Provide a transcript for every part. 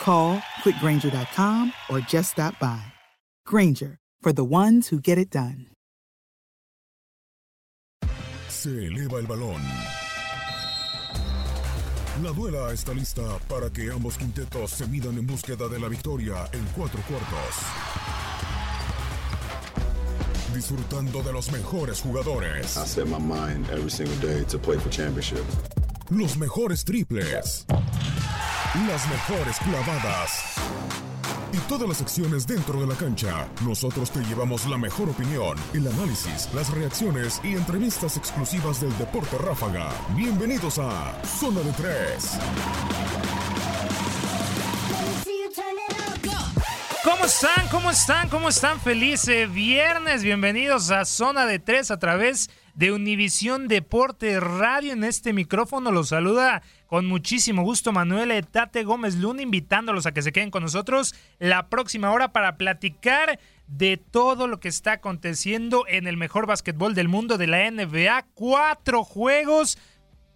Call quickgranger.com or just stop by. Granger, for the ones who get it done. Se eleva el balón. La duela está lista para que ambos quintetos se midan en búsqueda de la victoria en cuatro cuartos. Disfrutando de los mejores jugadores. I set my mind every single day to play for championship. Los mejores triples. Las mejores clavadas. Y todas las acciones dentro de la cancha. Nosotros te llevamos la mejor opinión, el análisis, las reacciones y entrevistas exclusivas del deporte ráfaga. Bienvenidos a Zona de Tres. ¿Cómo están? ¿Cómo están? ¿Cómo están? Feliz eh, viernes. Bienvenidos a Zona de Tres a través de Univisión Deporte Radio. En este micrófono los saluda con muchísimo gusto Manuel Etate Gómez Luna, invitándolos a que se queden con nosotros la próxima hora para platicar de todo lo que está aconteciendo en el mejor básquetbol del mundo de la NBA. Cuatro juegos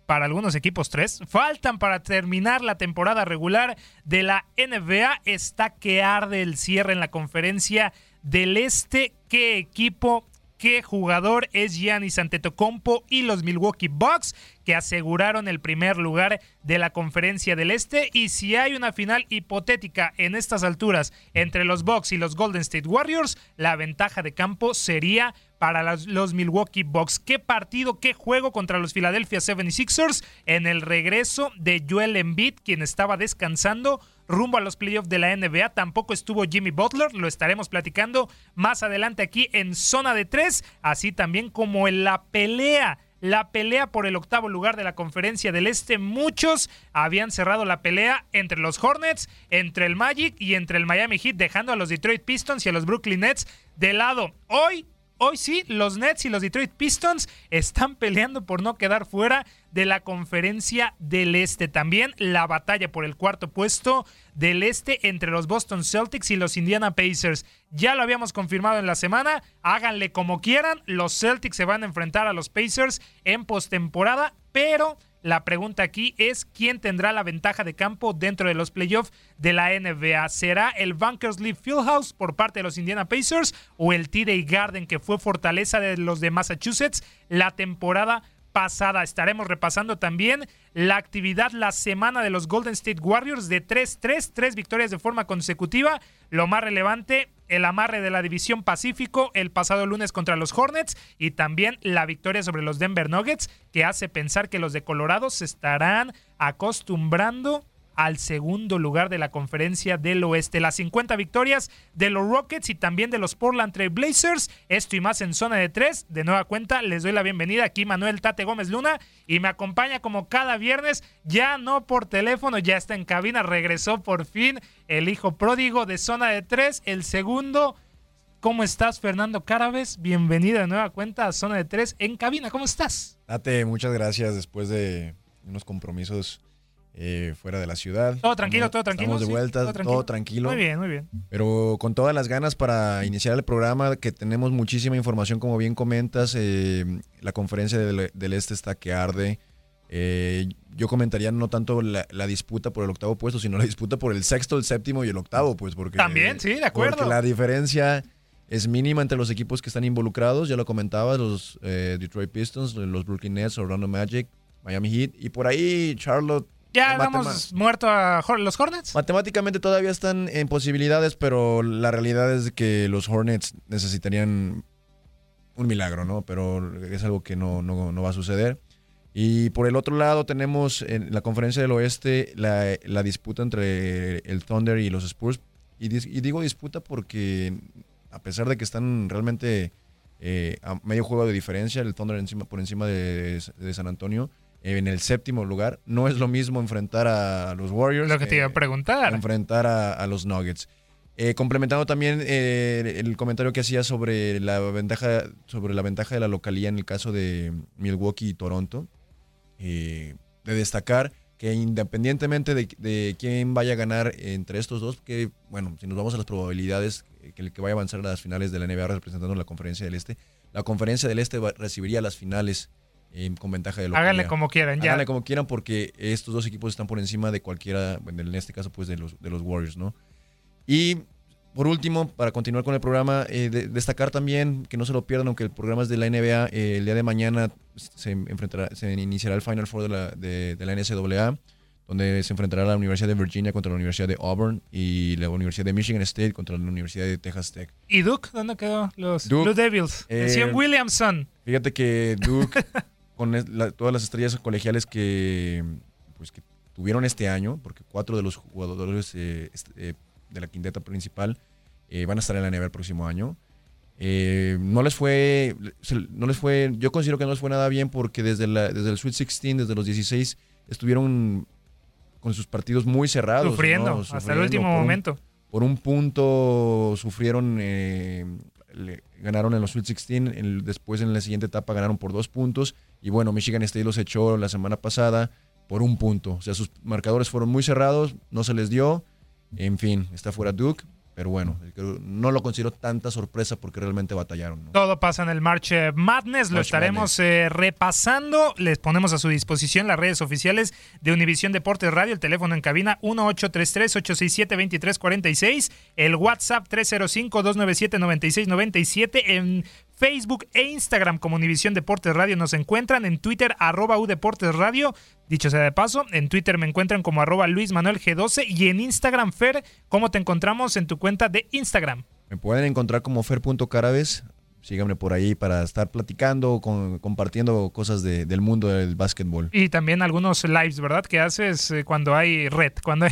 para algunos equipos tres. Faltan para terminar la temporada regular de la NBA. Está que arde el cierre en la conferencia del Este. ¿Qué equipo qué jugador es Giannis Antetokounmpo y los Milwaukee Bucks que aseguraron el primer lugar de la Conferencia del Este y si hay una final hipotética en estas alturas entre los Bucks y los Golden State Warriors, la ventaja de campo sería para los, Milwaukee Bucks. ¿Qué partido, qué juego contra los Philadelphia 76ers en el regreso de Joel Embiid, quien estaba descansando rumbo a los playoffs de la NBA. Tampoco estuvo Jimmy Butler, lo estaremos platicando más adelante aquí en zona de tres, así también como en la pelea la pelea por el octavo lugar de la conferencia del Este. Muchos habían cerrado la pelea entre los Hornets, entre el Magic y entre el Miami Heat, dejando a los Detroit Pistons y a los Brooklyn Nets de lado. Hoy hoy sí, los Nets y los Detroit Pistons están peleando por no quedar fuera de la conferencia del Este. También la batalla por el cuarto puesto del Este entre los Boston Celtics y los Indiana Pacers. Ya lo habíamos confirmado en la semana. Háganle como quieran. Los Celtics se van a enfrentar a los Pacers en postemporada, pero la pregunta aquí es quién tendrá la ventaja de campo dentro de los playoffs de la NBA. ¿Será el Bunkers League Fieldhouse por parte de los Indiana Pacers o el TD Garden que fue fortaleza de los de Massachusetts la temporada. Estaremos repasando también la actividad la semana de los Golden State Warriors de 3-3, tres victorias de forma consecutiva. Lo más relevante, el amarre de la división Pacífico el pasado lunes contra los Hornets y también la victoria sobre los Denver Nuggets que hace pensar que los de Colorado se estarán acostumbrando al segundo lugar de la conferencia del oeste. Las 50 victorias de los Rockets y también de los Portland Trail Blazers. Esto y más en zona de tres. De nueva cuenta, les doy la bienvenida aquí Manuel Tate Gómez Luna y me acompaña como cada viernes, ya no por teléfono, ya está en cabina, regresó por fin el hijo pródigo de zona de tres, el segundo. ¿Cómo estás, Fernando Carabes? Bienvenido de nueva cuenta a Zona de Tres en cabina. ¿Cómo estás? Tate, muchas gracias después de unos compromisos eh, fuera de la ciudad. Todo tranquilo, todo tranquilo. Estamos de vuelta, todo tranquilo. Muy bien, muy bien. Pero con todas las ganas para iniciar el programa, que tenemos muchísima información, como bien comentas. Eh, la conferencia del, Este está que arde. Eh, yo comentaría no tanto la, disputa por el octavo puesto, sino la disputa por el sexto, el séptimo y el octavo, pues porque... También, sí, de acuerdo. Porque la diferencia es mínima entre los equipos que están involucrados, ya lo comentabas, los Detroit Pistons, los Brooklyn Nets, Orlando Magic, Miami Heat, y por ahí Charlotte ¿Ya hemos muerto a los Hornets? Matemáticamente todavía están en posibilidades, pero la realidad es que los Hornets necesitarían un milagro, ¿no? Pero es algo que no, no, va a suceder. Y por el otro lado tenemos en la conferencia del oeste la, disputa entre el Thunder y los Spurs. Y, digo disputa porque a pesar de que están realmente eh, a medio juego de diferencia, el Thunder encima, por encima de San Antonio, en el séptimo lugar. No es lo mismo enfrentar a los Warriors. Lo que te iba a preguntar. Enfrentar a, los Nuggets. Eh, complementando también eh, el comentario que hacía sobre la ventaja sobre la ventaja de la localidad en el caso de Milwaukee y Toronto, eh, de destacar que independientemente de, quién vaya a ganar entre estos dos, que bueno, si nos vamos a las probabilidades, que el que vaya a avanzar a las finales de la NBA representando la conferencia del Este, la conferencia del Este recibiría las finales con ventaja de localidad. Háganle como quieran, ya. Háganle como quieran porque estos dos equipos están por encima de cualquiera, en este caso pues de los, de los Warriors, ¿no? Y por último, para continuar con el programa, eh, destacar también que no se lo pierdan, aunque el programa es de la NBA, eh, el día de mañana se enfrentará, se iniciará el Final Four de la, de, la NCAA, donde se enfrentará la Universidad de Virginia contra la Universidad de Auburn y la Universidad de Michigan State contra la Universidad de Texas Tech. ¿Y Duke? ¿Dónde quedó? Los Blue Devils. Eh, Williamson. Fíjate que Duke con todas las estrellas colegiales que, pues, que tuvieron este año, porque cuatro de los jugadores eh, eh, de la quinteta principal eh, van a estar en la NBA el próximo año. no les fue, no les fue, yo considero que no les fue nada bien porque desde, la, desde el Sweet 16, desde los 16, estuvieron con sus partidos muy cerrados. Sufriendo, hasta el último momento. por un punto sufrieron ganaron en los Sweet 16, después en la siguiente etapa ganaron por dos puntos y bueno, Michigan State los echó la semana pasada por un punto. O sea, sus marcadores fueron muy cerrados, no se les dio. En fin, está fuera Duke, pero bueno, no lo considero tanta sorpresa porque realmente batallaron. Todo pasa en el March Madness, lo estaremos eh, repasando. Les ponemos a su disposición las redes oficiales de Univisión Deportes Radio, el teléfono en cabina 1833-867-2346, el WhatsApp 305-297-9697, en Facebook e Instagram como Univisión Deportes Radio nos encuentran, en Twitter arroba Deportes Radio, dicho sea de paso, en Twitter me encuentran como arroba Luis Manuel G12 y en Instagram Fer, ¿cómo te encontramos en tu cuenta de Instagram? Me pueden encontrar como fer.carabes, síganme por ahí para estar platicando, compartiendo cosas del mundo del básquetbol. Y también algunos lives, ¿verdad? Que haces eh, cuando hay red. Cuando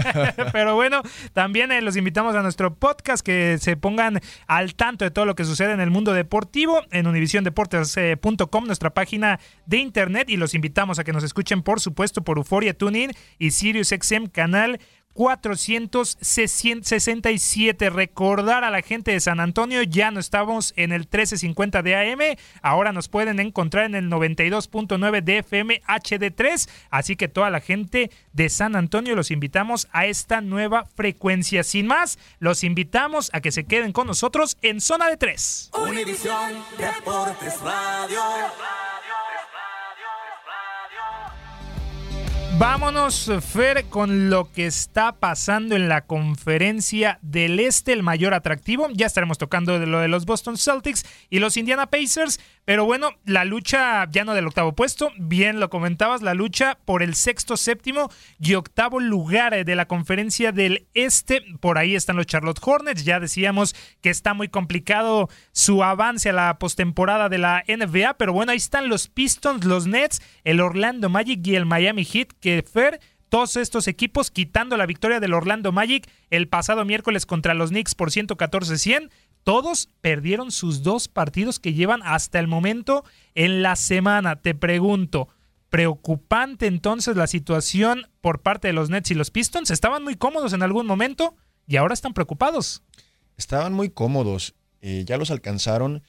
Pero bueno, también eh, los invitamos a nuestro podcast que se pongan al tanto de todo lo que sucede en el mundo deportivo en univisiondeportes.com, nuestra página de internet. Y los invitamos a que nos escuchen, por supuesto, por Euforia Tuning y SiriusXM canal 467. Recordar a la gente de San Antonio, ya no estamos en el 1350 de AM, ahora nos pueden encontrar en el 92.9 de FM HD3, así que toda la gente de San Antonio los invitamos a esta nueva frecuencia. Sin más, los invitamos a que se queden con nosotros en Zona de 3. Univisión Deportes Radio. Vámonos, Fer, con lo que está pasando en la conferencia del Este, el mayor atractivo. Ya estaremos tocando de lo de los Boston Celtics y los Indiana Pacers, pero bueno, la lucha ya no del octavo puesto, bien lo comentabas, la lucha por el sexto, séptimo y octavo lugar de la conferencia del Este. Por ahí están los Charlotte Hornets, ya decíamos que está muy complicado su avance a la postemporada de la NBA, pero bueno, ahí están los Pistons, los Nets, el Orlando Magic y el Miami Heat que Fer Todos estos equipos quitando la victoria del Orlando Magic el pasado miércoles contra los Knicks por 114-100. Todos perdieron sus dos partidos que llevan hasta el momento en la semana. Te pregunto, preocupante entonces la situación por parte de los Nets y los Pistons. Estaban muy cómodos en algún momento y ahora están preocupados. Estaban muy cómodos, eh, ya los alcanzaron.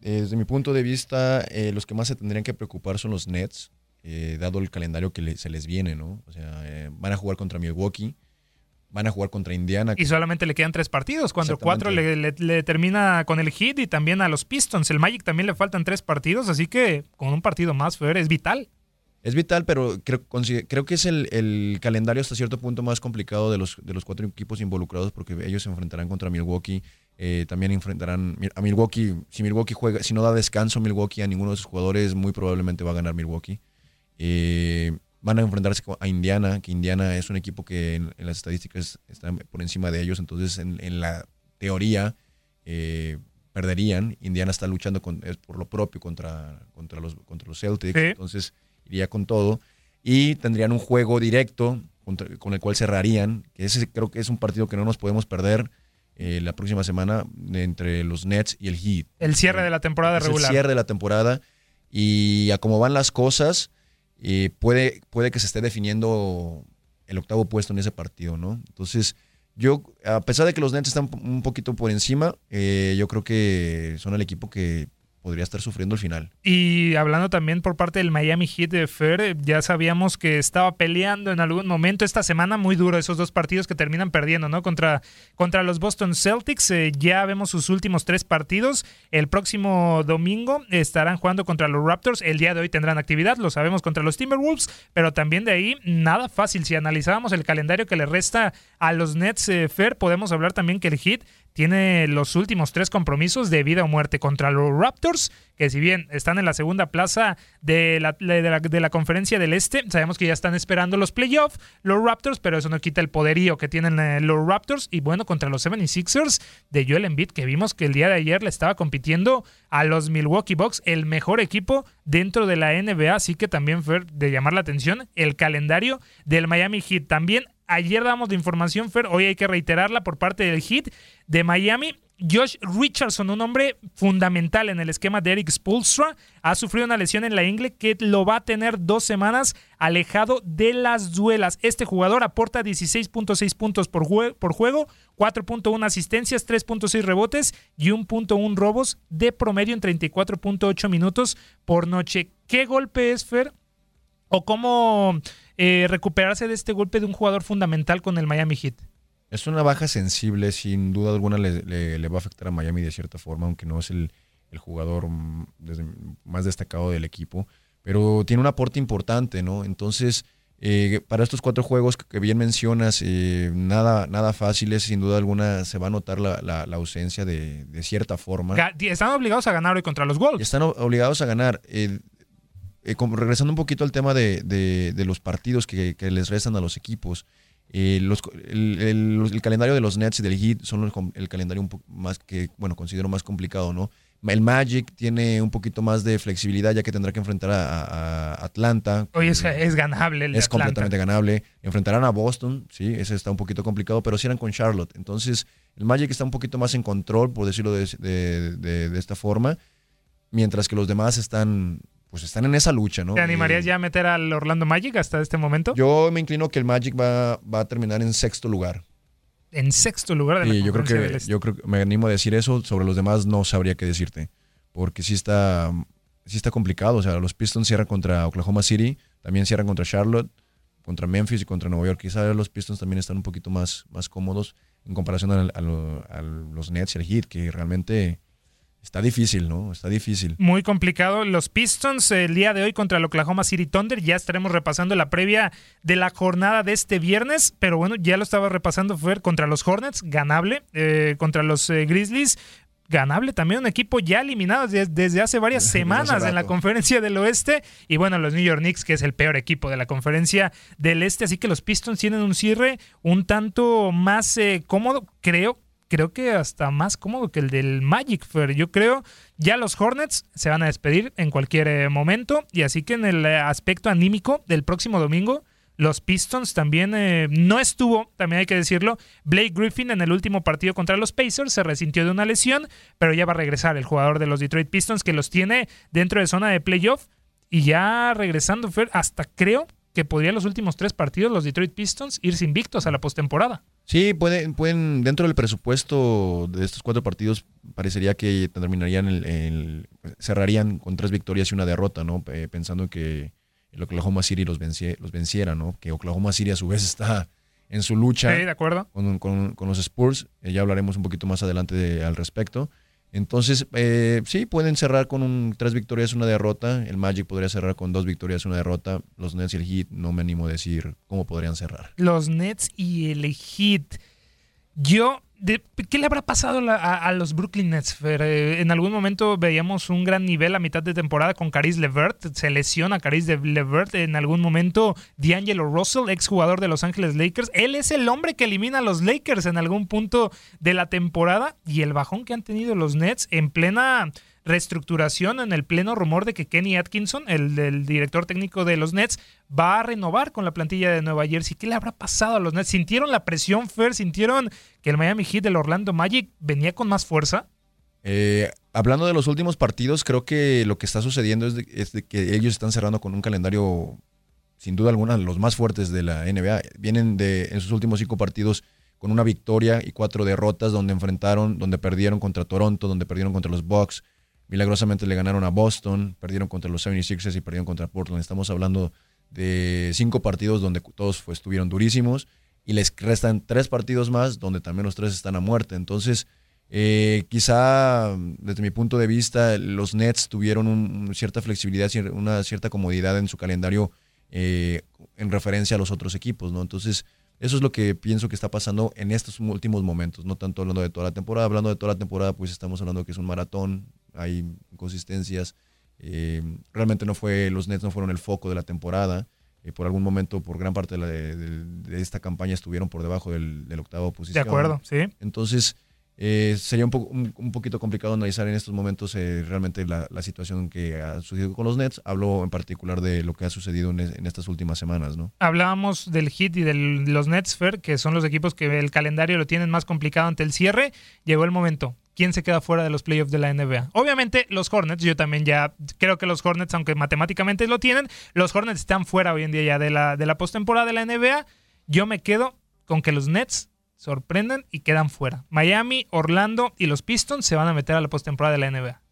desde mi punto de vista, eh, los que más se tendrían que preocupar son los Nets, eh, dado el calendario que se les viene, ¿no? O sea, van a jugar contra Milwaukee, van a jugar contra Indiana. Y solamente le quedan tres partidos, cuando cuatro le, le, termina con el Heat y también a los Pistons. El Magic también le faltan tres partidos, así que con un partido más, Fer, es vital. Es vital, pero creo, creo que es el, calendario hasta cierto punto más complicado de los, de los cuatro equipos involucrados porque ellos se enfrentarán contra Milwaukee. Eh, también enfrentarán a Milwaukee. Si Milwaukee juega, si no da descanso Milwaukee a ninguno de sus jugadores, muy probablemente va a ganar Milwaukee. Eh, van a enfrentarse a Indiana, que Indiana es un equipo que en, las estadísticas está por encima de ellos, entonces en, la teoría eh, perderían. Indiana está luchando por lo propio contra, contra, los, contra los Celtics, entonces iría con todo. Y tendrían un juego directo con el cual cerrarían, que ese creo que es un partido que no nos podemos perder eh, la próxima semana entre los Nets y el Heat. El cierre de la temporada regular. El cierre de la temporada. Y a cómo van las cosas, eh, puede, puede que se esté definiendo el octavo puesto en ese partido, ¿no? Entonces, yo, a pesar de que los Nets están un poquito por encima, eh, yo creo que son el equipo que podría estar sufriendo el final. Y hablando también por parte del Miami Heat de Fer, ya sabíamos que estaba peleando en algún momento esta semana muy duro esos dos partidos que terminan perdiendo, ¿no? Contra, contra los Boston Celtics. Eh, ya vemos sus últimos tres partidos. El próximo domingo estarán jugando contra los Raptors. El día de hoy tendrán actividad, lo sabemos, contra los Timberwolves, pero también de ahí nada fácil. Si analizábamos el calendario que le resta a los Nets, eh, Fer, podemos hablar también que el Heat tiene los últimos tres compromisos de vida o muerte contra los Raptors, que si bien están en la segunda plaza de la, de la, conferencia del Este, sabemos que ya están esperando los playoffs, los Raptors, pero eso no quita el poderío que tienen eh, los Raptors. Y bueno, contra los 76ers de Joel Embiid, que vimos que el día de ayer le estaba compitiendo a los Milwaukee Bucks, el mejor equipo dentro de la NBA, así que también fue de llamar la atención el calendario del Miami Heat. También Ayer damos de información, Fer, hoy hay que reiterarla por parte del hit de Miami. Josh Richardson, un hombre fundamental en el esquema de Eric Spolstra, ha sufrido una lesión en la ingle que lo va a tener dos semanas alejado de las duelas. Este jugador aporta 16.6 puntos por, por juego, 4.1 asistencias, 3.6 rebotes y 1.1 robos de promedio en 34.8 minutos por noche. ¿Qué golpe es, Fer? ¿O cómo eh, recuperarse de este golpe de un jugador fundamental con el Miami Heat? Es una baja sensible, sin duda alguna le, va a afectar a Miami de cierta forma, aunque no es el, jugador más destacado del equipo, pero tiene un aporte importante, ¿no? Entonces, eh, para estos cuatro juegos que bien mencionas, eh, nada, nada fáciles, sin duda alguna se va a notar la, ausencia de, cierta forma. Están obligados a ganar hoy contra los Wolves. Están obligados a ganar. Eh, regresando un poquito al tema de, los partidos que, les restan a los equipos, eh, el, calendario de los Nets y del Heat son el, calendario un poco más que, bueno, considero más complicado, ¿no? El Magic tiene un poquito más de flexibilidad ya que tendrá que enfrentar a, Atlanta. Hoy es, ganable el Es completamente ganable. Enfrentarán a Boston, sí, ese está un poquito complicado, pero cierran con Charlotte. Entonces, el Magic está un poquito más en control, por decirlo de, de esta forma, mientras que los demás están pues están en esa lucha, ¿no? ¿Te animarías ya a meter al Orlando Magic hasta este momento? Yo me inclino que el Magic va, va a terminar en sexto lugar. En sexto lugar de la yo creo que yo creo que me animo a decir eso, sobre los demás no sabría qué decirte, porque sí está sí está complicado, o sea, los Pistons cierran contra Oklahoma City, también cierran contra Charlotte, contra Memphis y contra Nueva York. Quizá los Pistons también están un poquito más, más cómodos en comparación a, a los Nets y el Heat, que realmente Está difícil, ¿no? Está difícil. Muy complicado. Los Pistons el día de hoy contra el Oklahoma City Thunder. Ya estaremos repasando la previa de la jornada de este viernes. Pero bueno, ya lo estaba repasando. Fue contra los Hornets, ganable. Eh, contra los eh, Grizzlies, ganable también. Un equipo ya eliminado desde, hace varias semanas en la conferencia del oeste. Y bueno, los New York Knicks, que es el peor equipo de la conferencia del este. Así que los Pistons tienen un cierre un tanto más eh, cómodo, creo creo que hasta más cómodo que el del Magic Fair. Yo creo ya los Hornets se van a despedir en cualquier eh, momento y así que en el eh, aspecto anímico del próximo domingo los Pistons también eh, no estuvo, también hay que decirlo. Blake Griffin en el último partido contra los Pacers se resintió de una lesión, pero ya va a regresar el jugador de los Detroit Pistons que los tiene dentro de zona de playoff. Y ya regresando, hasta creo que podrían los últimos tres partidos los Detroit Pistons irse invictos a la postemporada. Sí, pueden, pueden, dentro del presupuesto de estos cuatro partidos, parecería que terminarían el, cerrarían con tres victorias y una derrota, ¿no? pensando que el Oklahoma City los, los venciera, ¿no? Que Oklahoma City a su vez está en su lucha de acuerdo. Con, los Spurs. Eh, ya hablaremos un poquito más adelante al respecto. Entonces, eh, sí, pueden cerrar con un, tres victorias, una derrota. El Magic podría cerrar con dos victorias, una derrota. Los Nets y el Heat, no me animo a decir cómo podrían cerrar. Los Nets y el Heat. Yo ¿Qué le habrá pasado a, los Brooklyn Nets? Eh, en algún momento veíamos un gran nivel a mitad de temporada con Caris Levert. Se lesiona Caris Levert. En algún momento, D'Angelo Russell, exjugador de Los Ángeles Lakers. Él es el hombre que elimina a los Lakers en algún punto de la temporada. Y el bajón que han tenido los Nets en plena reestructuración en el pleno rumor de que Kenny Atkinson, el, director técnico de los Nets, va a renovar con la plantilla de Nueva Jersey. ¿Qué le habrá pasado a los Nets? ¿Sintieron la presión, Fer? ¿Sintieron que el Miami Heat del Orlando Magic venía con más fuerza? Eh, hablando de los últimos partidos, creo que lo que está sucediendo es, que ellos están cerrando con un calendario, sin duda alguna, los más fuertes de la NBA. Vienen de en sus últimos cinco partidos con una victoria y cuatro derrotas, donde enfrentaron, donde perdieron contra Toronto, donde perdieron contra los Bucks, Milagrosamente le ganaron a Boston, perdieron contra los 76ers y perdieron contra Portland. Estamos hablando de cinco partidos donde todos pues, estuvieron durísimos y les restan tres partidos más donde también los tres están a muerte. Entonces, eh, quizá desde mi punto de vista, los Nets tuvieron una cierta flexibilidad, una cierta comodidad en su calendario eh, en referencia a los otros equipos, ¿no? Entonces, eso es lo que pienso que está pasando en estos últimos momentos, no tanto hablando de toda la temporada, hablando de toda la temporada, pues estamos hablando que es un maratón, hay inconsistencias. Eh, realmente no fue, los Nets no fueron el foco de la temporada. Eh, por algún momento, por gran parte de, esta campaña, estuvieron por debajo del, del, octavo posición. De acuerdo, sí. Entonces, eh, sería un, poco, un, poquito complicado analizar en estos momentos eh, realmente la, situación que ha sucedido con los Nets. Hablo en particular de lo que ha sucedido en, estas últimas semanas, ¿no? Hablábamos del Hit y de los Nets, Fer, que son los equipos que el calendario lo tienen más complicado ante el cierre. Llegó el momento. ¿Quién se queda fuera de los playoffs de la NBA? Obviamente los Hornets, yo también ya creo que los Hornets, aunque matemáticamente lo tienen, los Hornets están fuera hoy en día ya de la, de la postemporada de la NBA. Yo me quedo con que los Nets sorprenden y quedan fuera. Miami, Orlando y los Pistons se van a meter a la postemporada de la NBA.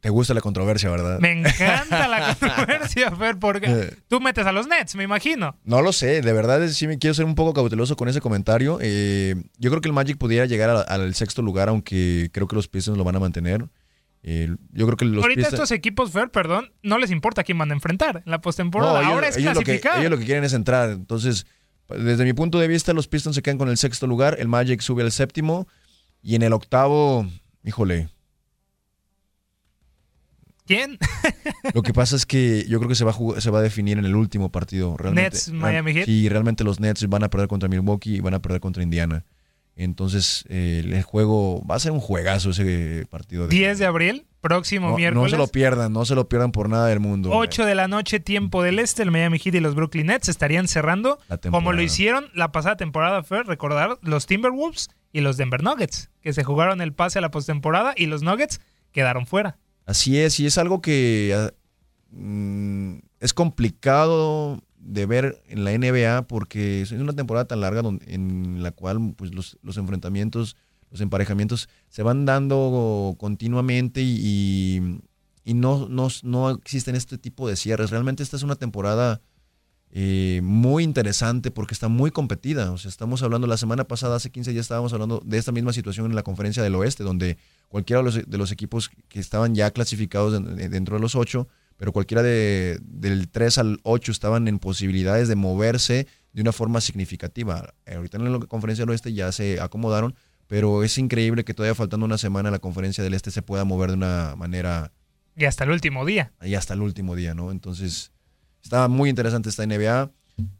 Te gusta la controversia, ¿verdad? Me encanta la controversia, Fer, porque eh. tú metes a los Nets, me imagino. No lo sé, de verdad sí me quiero ser un poco cauteloso con ese comentario. Eh, yo creo que el Magic pudiera llegar al sexto lugar, aunque creo que los Pistons lo van a mantener. Eh, yo creo que los Ahorita estos equipos, Fer, perdón, no les importa quién van a enfrentar en la postemporada. Ahora es clasificar. ellos lo que quieren es entrar. Entonces, desde mi punto de vista, los Pistons se quedan con el sexto lugar, el Magic sube al séptimo y en el octavo, híjole. ¿Quién? Lo que pasa es que yo creo que se va a, se va a definir en el último partido. Realmente, Nets, Miami Heat. Sí, realmente los Nets van a perder contra Milwaukee y van a perder contra Indiana. Entonces, eh, el juego va a ser un juegazo ese partido. De, 10 de abril, próximo miércoles. No se lo pierdan, no se lo pierdan por nada del mundo. 8 de la noche, tiempo del este, el Miami Heat y los Brooklyn Nets estarían cerrando como lo hicieron la pasada temporada, fue recordar los Timberwolves y los Denver Nuggets, que se jugaron el pase a la postemporada y los Nuggets quedaron fuera. Así es, y es algo que ah, mm, es complicado de ver en la NBA porque es una temporada tan larga en la cual pues, los, enfrentamientos, los emparejamientos se van dando continuamente y, no, no, no, existen este tipo de cierres. Realmente esta es una temporada eh, muy interesante porque está muy competida. O sea, estamos hablando, la semana pasada, hace 15 días, estábamos hablando de esta misma situación en la conferencia del oeste, donde cualquiera de los, equipos que estaban ya clasificados dentro de los ocho pero cualquiera de, del 3 al 8 estaban en posibilidades de moverse de una forma significativa. Ahorita en la conferencia del oeste ya se acomodaron, pero es increíble que todavía faltando una semana la conferencia del este se pueda mover de una manera... Y hasta el último día. Y hasta el último día, ¿no? Entonces, está muy interesante esta NBA.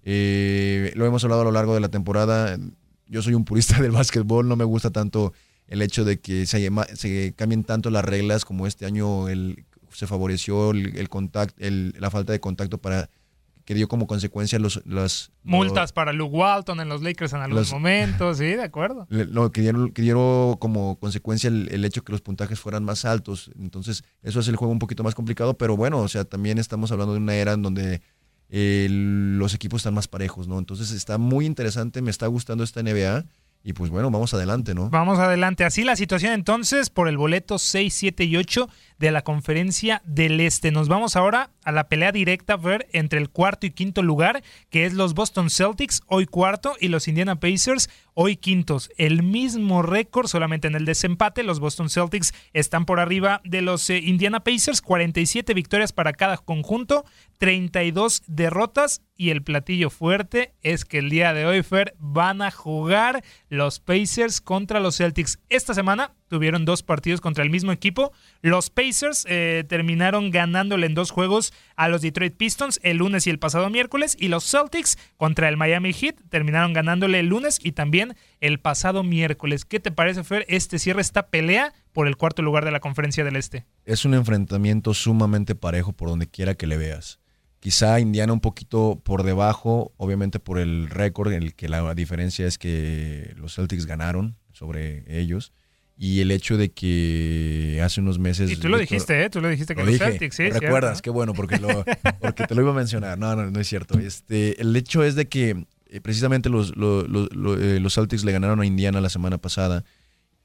Eh, lo hemos hablado a lo largo de la temporada. Yo soy un purista del básquetbol, no me gusta tanto el hecho de que se, se cambien tanto las reglas como este año el se favoreció el, contacto, la falta de contacto para que dio como consecuencia los, las... Multas para Luke Walton en los Lakers en algunos momentos, sí, de acuerdo. Lo que dieron, que dieron como consecuencia el, el, hecho que los puntajes fueran más altos. Entonces, eso hace el juego un poquito más complicado, pero bueno, o sea, también estamos hablando de una era en donde eh, los equipos están más parejos, ¿no? Entonces está muy interesante, me está gustando esta NBA. Y pues bueno, vamos adelante, ¿no? Vamos adelante. Así la situación entonces por el boleto 6, 7 y 8 de la conferencia del Este. Nos vamos ahora a la pelea directa ver entre el cuarto y quinto lugar, que es los Boston Celtics, hoy cuarto, y los Indiana Pacers, hoy quintos. El mismo récord, solamente en el desempate, los Boston Celtics están por arriba de los eh, Indiana Pacers, 47 victorias para cada conjunto, 32 derrotas y el platillo fuerte es que el día de hoy, Fer, van a jugar los Pacers contra los Celtics. Esta semana tuvieron dos partidos contra el mismo equipo. Los Pacers eh, terminaron ganándole en dos juegos a los Detroit Pistons el lunes y el pasado miércoles. Y los Celtics contra el Miami Heat terminaron ganándole el lunes y también el pasado miércoles. ¿Qué te parece, Fer? Este cierre esta pelea por el cuarto lugar de la conferencia del Este. Es un enfrentamiento sumamente parejo por donde quiera que le veas. Quizá Indiana un poquito por debajo, obviamente por el récord, en el que la diferencia es que los Celtics ganaron sobre ellos y el hecho de que hace unos meses... Y tú lo dijiste, ¿eh? Tú lo dijiste con los Celtics, ¿sí? ¿Recuerdas? Qué bueno, porque, lo, porque te lo iba a mencionar. No, no, no es cierto. Este, el hecho es de que eh, precisamente los, los, eh, los, Celtics le ganaron a Indiana la semana pasada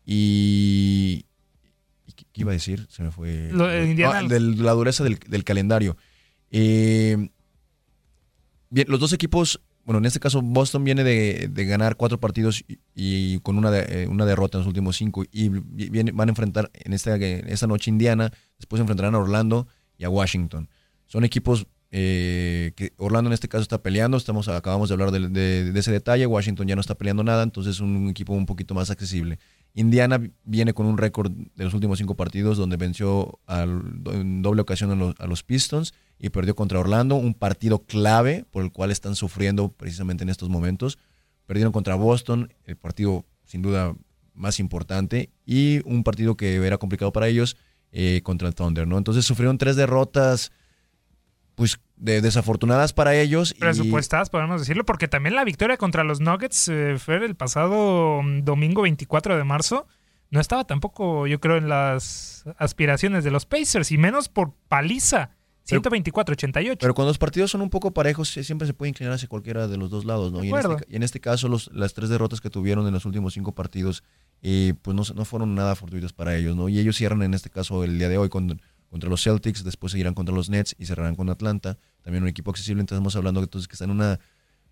y... ¿Qué iba a decir? Se me fue... Indiana... Ah, la dureza del, del calendario. Eh, bien, los dos equipos bueno, en este caso Boston viene de, ganar cuatro partidos y, con una, de, eh, una derrota en los últimos cinco y viene, van a enfrentar en esta, esta noche Indiana, después enfrentarán a Orlando y a Washington. Son equipos eh, que Orlando en este caso está peleando, estamos acabamos de hablar de, ese detalle, Washington ya no está peleando nada, entonces es un equipo un poquito más accesible. Indiana viene con un récord de los últimos cinco partidos donde venció en doble ocasión a los Pistons y perdió contra Orlando, un partido clave por el cual están sufriendo precisamente en estos momentos. Perdieron contra Boston, el partido sin duda más importante, y un partido que era complicado para ellos eh, contra el Thunder, ¿no? Entonces sufrieron tres derrotas, pues de, desafortunadas para ellos. Presupuestadas, podemos decirlo, porque también la victoria contra los Nuggets eh, fue el pasado mm, domingo 24 de marzo. No estaba tampoco, yo creo, en las aspiraciones de los Pacers, y menos por paliza 124-88. Pero cuando los partidos son un poco parejos, siempre se puede inclinar hacia cualquiera de los dos lados, ¿no? Y en, este, y en, este, caso, los, las tres derrotas que tuvieron en los últimos cinco partidos, eh, pues no, no, fueron nada fortuitas para ellos, ¿no? Y ellos cierran en este caso el día de hoy con, contra los Celtics, después seguirán contra los Nets y cerrarán con Atlanta, también un equipo accesible. Entonces estamos hablando entonces que están en una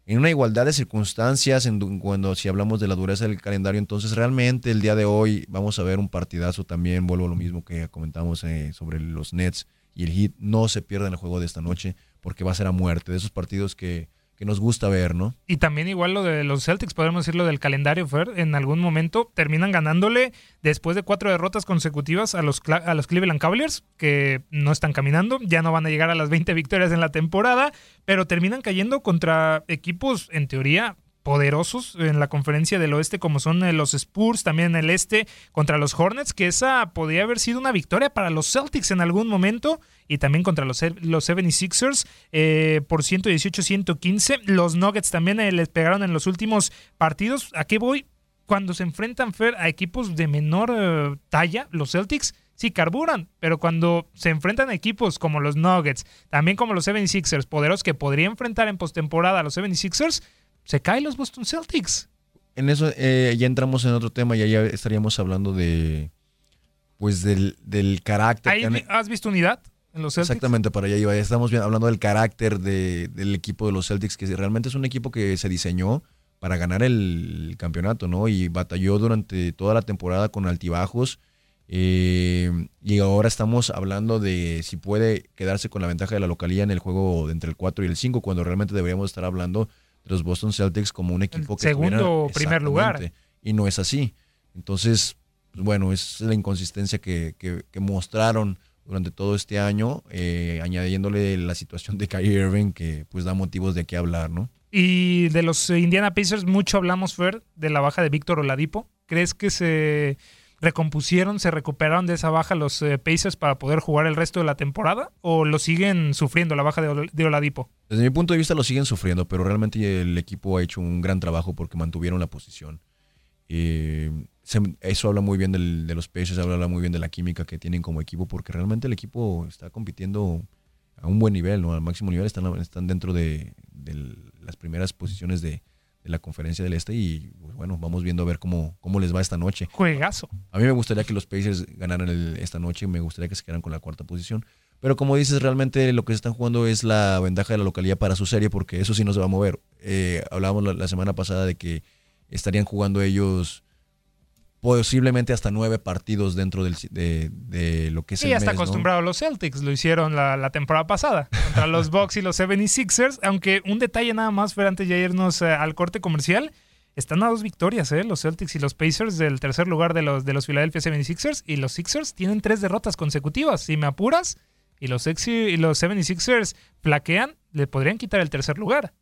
en una igualdad de circunstancias, en, cuando si hablamos de la dureza del calendario, entonces realmente el día de hoy vamos a ver un partidazo también, vuelvo a lo mismo que comentamos eh, sobre los Nets y el Heat no se pierdan el juego de esta noche porque va a ser a muerte, de esos partidos que, nos gusta ver, ¿no? Y también igual lo de los Celtics, podemos decirlo del calendario, Fer, en algún momento terminan ganándole después de cuatro derrotas consecutivas a los, a los Cleveland Cavaliers, que no están caminando, ya no van a llegar a las 20 victorias en la temporada, pero terminan cayendo contra equipos, en teoría, poderosos en la conferencia del oeste como son eh, los Spurs, también en el este contra los Hornets, que esa podría haber sido una victoria para los Celtics en algún momento y también contra los, los 76ers eh, por 118-115. Los Nuggets también eh, les pegaron en los últimos partidos. ¿A qué voy? Cuando se enfrentan Fer, a equipos de menor talla, los Celtics sí carburan, pero cuando se enfrentan a equipos como los Nuggets, también como los 76ers, poderosos que podría enfrentar en postemporada a los 76ers, se caen los Boston Celtics. En eso eh, ya entramos en otro tema y ya estaríamos hablando de pues del, carácter. ¿Has visto unidad en los Celtics? Exactamente, para allá iba. Estamos hablando del carácter del equipo de los Celtics, que realmente es un equipo que se diseñó para ganar el, campeonato, ¿no? Y batalló durante toda la temporada con altibajos. Eh, y ahora estamos hablando de si puede quedarse con la ventaja de la localía en el juego de entre el 4 y el 5, cuando realmente deberíamos estar hablando los Boston Celtics como un equipo que segundo primer lugar. Y no es así. Entonces pues, bueno es la inconsistencia que, mostraron durante todo este año eh, añadiéndole la situación de Kyrie Irving que pues da motivos de qué hablar no y de los Indiana Pacers mucho hablamos Fer de la baja de Víctor Oladipo. Crees que se recompusieron, se recuperaron de esa baja los eh, Pacers para poder jugar el resto de la temporada? ¿O lo siguen sufriendo la baja de, Oladipo? Desde mi punto de vista lo siguen sufriendo, pero realmente el equipo ha hecho un gran trabajo porque mantuvieron la posición. Eh, eso habla muy bien de los Pacers, habla muy bien de la química que tienen como equipo, porque realmente el equipo está compitiendo a un buen nivel, ¿no? al máximo nivel, están, están dentro de las primeras posiciones de, de la conferencia del Este y pues, bueno, vamos viendo a ver cómo, cómo les va esta noche. Juegazo. A mí me gustaría que los Pacers ganaran esta noche, me gustaría que se quedaran con la cuarta posición. Pero como dices, realmente lo que se están jugando es la ventaja de la localidad para su serie, porque eso sí no se va a mover. Eh, hablábamos la, semana pasada de que estarían jugando ellos posiblemente hasta nueve partidos dentro del, de, lo que es sí, ya está acostumbrado los Celtics, lo hicieron la, temporada pasada contra los Bucks y los 76ers, aunque un detalle nada más, Fer, antes de irnos eh, al corte comercial, están a dos victorias, ¿eh? los Celtics y los Pacers del tercer lugar de los, de los Philadelphia 76ers, y los Sixers tienen tres derrotas consecutivas, si me apuras, y los, y los 76ers flaquean, le podrían quitar el tercer lugar.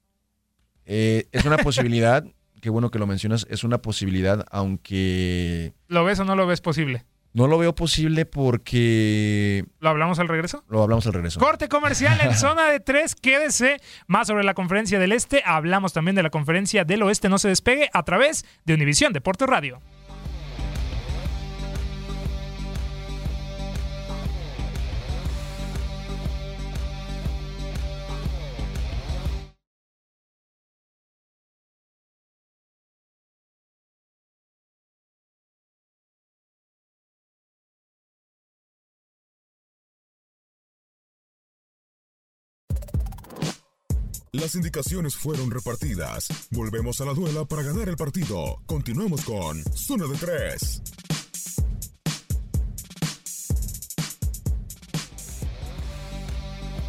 Eh, es una posibilidad, qué bueno que lo mencionas, es una posibilidad, aunque... ¿Lo ves o no lo ves posible? No lo veo posible porque... ¿Lo hablamos al regreso? Lo hablamos al regreso. Corte comercial en zona de tres. Quédese más sobre la conferencia del Este. Hablamos también de la conferencia del Oeste. No se despegue a través de Univisión Deportes Radio. Las indicaciones fueron repartidas. Volvemos a la duela para ganar el partido. Continuamos con Zona de Tres.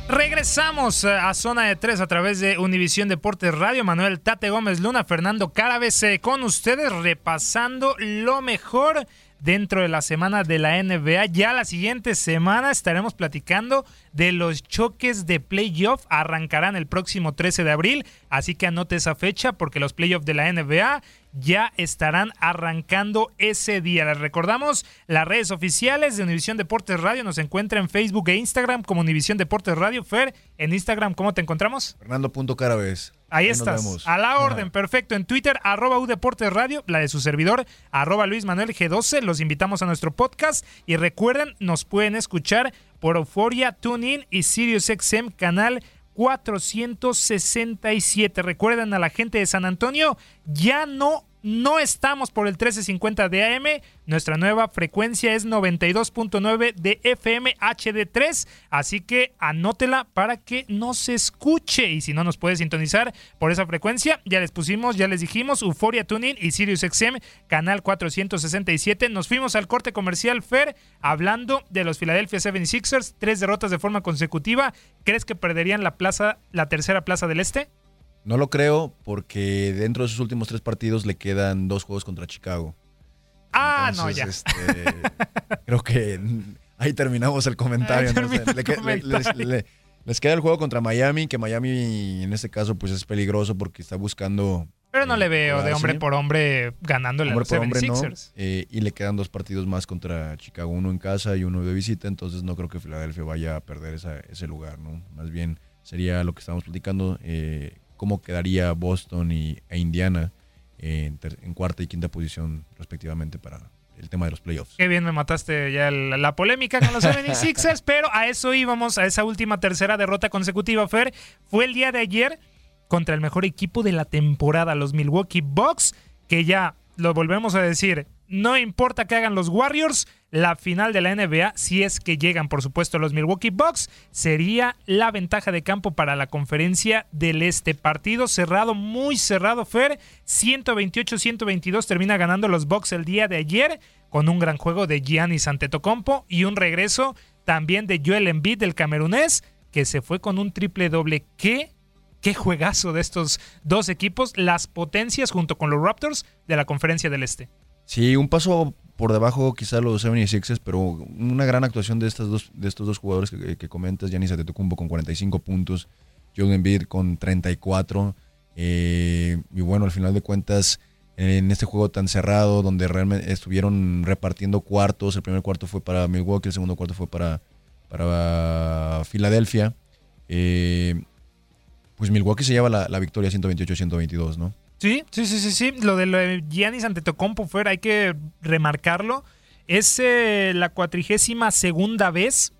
Regresamos eh, a Zona de Tres a través de Univisión Deportes Radio. Manuel Tate Gómez Luna, Fernando Carabes con ustedes repasando lo mejor dentro de la semana de la NBA. Ya la siguiente semana estaremos platicando de los choques de playoff. Arrancarán el próximo 13 de abril, así que anote esa fecha porque los playoffs de la NBA ya estarán arrancando ese día. Les recordamos las redes oficiales de Univisión Deportes Radio. Nos encuentra en Facebook e Instagram como Univisión Deportes Radio. Fer, en Instagram, ¿cómo te encontramos? Fernando.carabes. Ahí, estás. A la orden, perfecto. En Twitter, arroba Deportes Radio, la de su servidor, arroba Luis Manuel G12. Los invitamos a nuestro podcast y recuerden, nos pueden escuchar por Euforia, TuneIn y SiriusXM canal 467. Recuerden a la gente de San Antonio, ya no no estamos por el 1350 de AM. Nuestra nueva frecuencia es 92.9 de FM HD3. Así que anótela para que no se escuche. Y si no nos puede sintonizar por esa frecuencia, ya les pusimos, ya les dijimos, Euforia Tuning y Sirius XM, canal 467. Nos fuimos al corte comercial Fer hablando de los Philadelphia 76ers. Tres derrotas de forma consecutiva. ¿Crees que perderían la plaza, la tercera plaza del este? No lo creo porque dentro de sus últimos tres partidos le quedan dos juegos contra Chicago. Ah, no, ya. Este, creo que ahí terminamos el comentario. les, queda el juego contra Miami, que Miami en este caso pues es peligroso porque está buscando... Pero no le veo de hombre por hombre ganándole hombre a los por eh, y le quedan dos partidos más contra Chicago, uno en casa y uno de visita, entonces no creo que Filadelfia vaya a perder ese lugar, ¿no? Más bien sería lo que estamos platicando, eh, cómo quedaría Boston y, e Indiana en, cuarta y quinta posición respectivamente para el tema de los playoffs. Qué bien me mataste ya la, polémica con los 76ers, pero a eso íbamos, a esa última tercera derrota consecutiva, Fer. Fue el día de ayer contra el mejor equipo de la temporada, los Milwaukee Bucks, que ya lo volvemos a decir, no importa que hagan los Warriors, la final de la NBA, si es que llegan, por supuesto, los Milwaukee Bucks, sería la ventaja de campo para la conferencia del este. Partido cerrado, muy cerrado, Fer. 128-122 termina ganando los Bucks el día de ayer, con un gran juego de Giannis Antetokounmpo y un regreso también de Joel Embiid, del camerunés, que se fue con un triple doble. ¿Qué? Qué juegazo de estos dos equipos, las potencias junto con los Raptors de la conferencia del Este. Sí, un paso por debajo quizá los 76ers, pero una gran actuación de, estas dos, de estos dos jugadores que, que comentas, Giannis Antetokounmpo con 45 puntos, Joel Embiid con 34, eh, y bueno, al final de cuentas, en este juego tan cerrado, donde realmente estuvieron repartiendo cuartos. El primer cuarto fue para Milwaukee, el segundo cuarto fue para, para Filadelfia. Eh, pues Milwaukee se lleva la, victoria 128-122, ¿no? Sí, sí, sí, sí, sí. Lo de, lo de Giannis Antetokounmpo, fuera, hay que remarcarlo. Es eh, la cuatrigésima segunda vez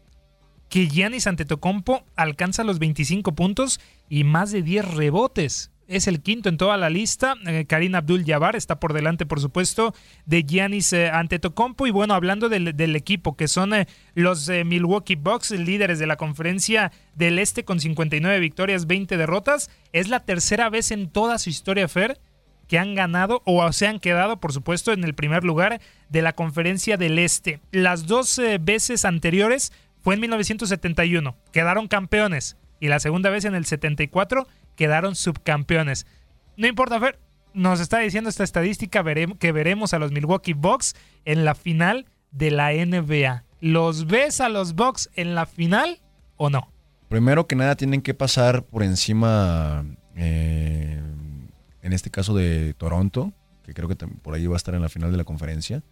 que Giannis Antetokounmpo alcanza los 25 puntos y más de 10 rebotes es el quinto en toda la lista. Eh, Karim Abdul-Jabbar está por delante, por supuesto, de Giannis eh, Antetokounmpo. Y bueno, hablando del, equipo, que son eh, los Milwaukee Bucks, líderes de la conferencia del Este con 59 victorias, 20 derrotas. Es la tercera vez en toda su historia, Fer, que han ganado o se han quedado, por supuesto, en el primer lugar de la conferencia del Este. Las dos veces anteriores fue en 1971, quedaron campeones. Y la segunda vez en el 74 quedaron subcampeones. No importa, Fer, nos está diciendo esta estadística que veremos a los Milwaukee Bucks en la final de la NBA. ¿Los ves a los Bucks en la final o no? Primero que nada tienen que pasar por encima, eh, en este caso de Toronto, que creo que por ahí va a estar en la final de la conferencia.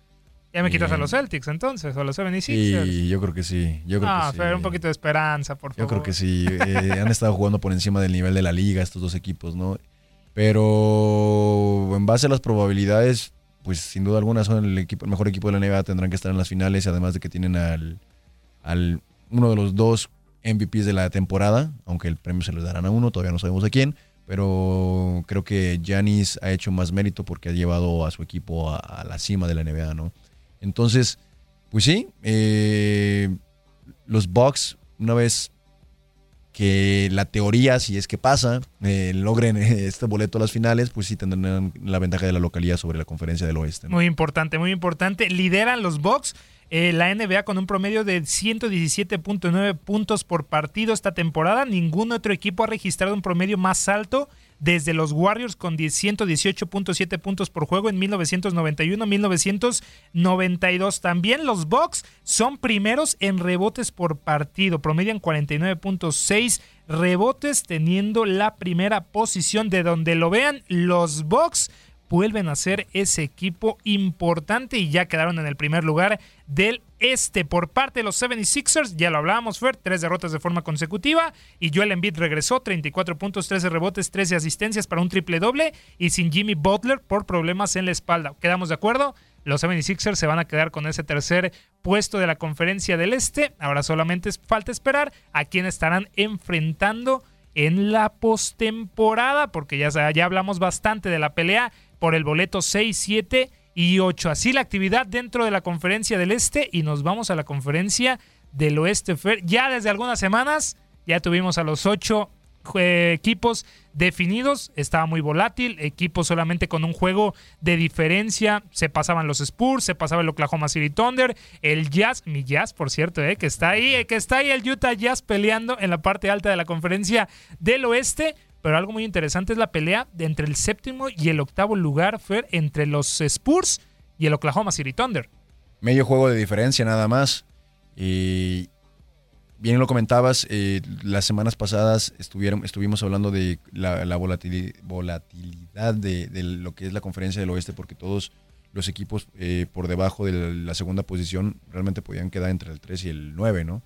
Ya me quitas a los Celtics entonces, o a los 76ers. Sí, yo creo que sí. Yo creo ah, que sí. un poquito de esperanza, por favor. Yo creo que sí. Eh, han estado jugando por encima del nivel de la liga estos dos equipos, ¿no? Pero en base a las probabilidades, pues sin duda alguna son el, equipo, el mejor equipo de la NBA, tendrán que estar en las finales, además de que tienen al, al uno de los dos MVPs de la temporada, aunque el premio se les darán a uno, todavía no sabemos a quién, pero creo que Giannis ha hecho más mérito porque ha llevado a su equipo a la cima de la NBA, ¿no? Entonces, pues sí, eh, los Bucks, una vez que la teoría, si es que pasa, eh, logren este boleto a las finales, pues sí tendrán la ventaja de la localidad sobre la conferencia del oeste. Muy importante, muy importante. Lideran los Bucks. Eh, la NBA con un promedio de 117.9 puntos por partido esta temporada. Ningún otro equipo ha registrado un promedio más alto desde los Warriors con 118.7 puntos por juego en 1991-1992. También los Bucks son primeros en rebotes por partido, promedian 49.6 rebotes teniendo la primera posición de donde lo vean los Bucks vuelven a ser ese equipo importante y ya quedaron en el primer lugar del este por parte de los 76ers. Ya lo hablábamos, Fer, tres derrotas de forma consecutiva y Joel Embiid regresó, 34 puntos, 13 rebotes, 13 asistencias para un triple doble y sin Jimmy Butler por problemas en la espalda. ¿Quedamos de acuerdo? Los 76ers se van a quedar con ese tercer puesto de la conferencia del este. Ahora solamente falta esperar a quién estarán enfrentando en la postemporada, porque ya, ya hablamos bastante de la pelea por el boleto 6, 7 y 8. Así la actividad dentro de la conferencia del Este y nos vamos a la conferencia del Oeste. Ya desde algunas semanas ya tuvimos a los 8 eh, equipos definidos, estaba muy volátil, equipos solamente con un juego de diferencia, se pasaban los Spurs, se pasaba el Oklahoma City Thunder, el Jazz, mi Jazz por cierto, eh, que está ahí, eh, que está ahí el Utah Jazz peleando en la parte alta de la conferencia del oeste, pero algo muy interesante es la pelea de entre el séptimo y el octavo lugar, Fer, entre los Spurs y el Oklahoma City Thunder. Medio juego de diferencia nada más. Y bien lo comentabas, eh, las semanas pasadas estuvieron, estuvimos hablando de la, volatilidad de, lo que es la conferencia del oeste, porque todos los equipos eh, por debajo de la, segunda posición realmente podían quedar entre el 3 y el 9, ¿no?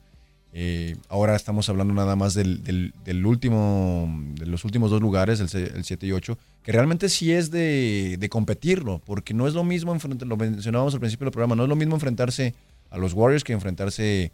Eh, ahora estamos hablando nada más del, último, de los últimos dos lugares, el, el 7 y 8, que realmente sí es de, competirlo, porque no es lo mismo, lo mencionábamos al principio del programa, no es lo mismo enfrentarse a los Warriors que enfrentarse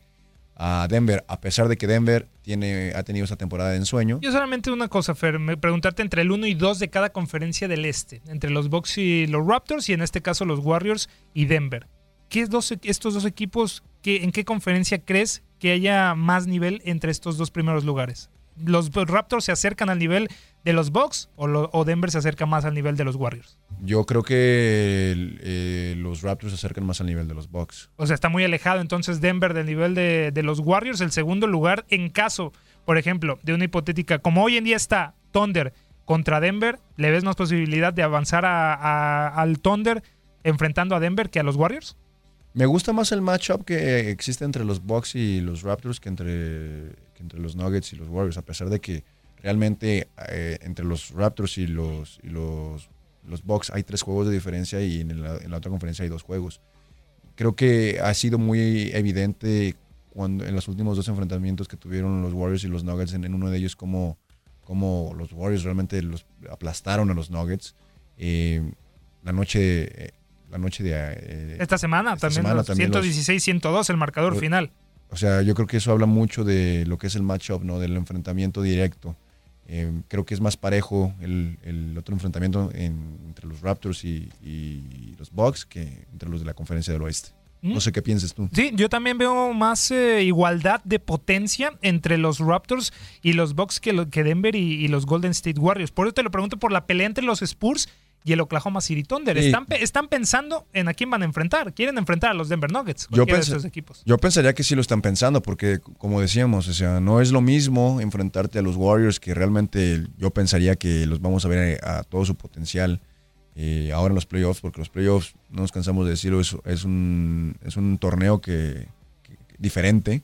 a Denver, a pesar de que Denver tiene, ha tenido esta temporada de ensueño. Yo solamente una cosa, Fer, preguntarte entre el 1 y 2 de cada conferencia del este, entre los Bucks y los Raptors, y en este caso los Warriors y Denver. ¿Qué dos, estos dos equipos, en qué conferencia crees que haya más nivel entre estos dos primeros lugares? ¿Los Raptors se acercan al nivel de los Bucks o, Denver se acerca más al nivel de los Warriors? Yo creo que eh, los Raptors se acercan más al nivel de los Bucks. O sea, está muy alejado entonces Denver del nivel de, los Warriors. El segundo lugar, en caso, por ejemplo, de una hipotética, como hoy en día está Thunder contra Denver, ¿le ves más posibilidad de avanzar al Thunder enfrentando a Denver que a los Warriors? Me gusta más el matchup que existe entre los Bucks y los Raptors que entre, entre los Nuggets y los Warriors, a pesar de que realmente eh, entre los Raptors y los, y los Bucks hay tres juegos de diferencia y en la, en la otra conferencia hay dos juegos. Creo que ha sido muy evidente cuando en los últimos dos enfrentamientos que tuvieron los Warriors y los Nuggets, en, en uno de ellos como, como los Warriors realmente los aplastaron a los Nuggets. Eh, la noche, eh, la noche de eh, Esta semana esta también, semana también los- 116-102 el marcador Los- final. O sea, yo creo que eso habla mucho de lo que es el matchup, ¿no? Del enfrentamiento directo. Eh, creo que es más parejo el, el otro enfrentamiento en- entre los Raptors y, y los Bucks que entre los de la Conferencia del Oeste. No ¿Mm? sé qué pienses tú. Sí, yo también veo más eh, igualdad de potencia entre los Raptors y los Bucks que, lo- que Denver y, y los Golden State Warriors. Por eso te lo pregunto por la pelea entre los Spurs y el Oklahoma City Thunder. Sí. Están, pe- están pensando en a quién van a enfrentar. Quieren enfrentar a los Denver Nuggets. Yo, de esos equipos. yo pensaría que sí lo están pensando, porque como decíamos, o sea, no es lo mismo enfrentarte a los Warriors, que realmente yo pensaría que los vamos a ver a, a todo su potencial eh, ahora en los playoffs, porque los playoffs, no nos cansamos de decirlo, es, es un, es un torneo que, que- diferente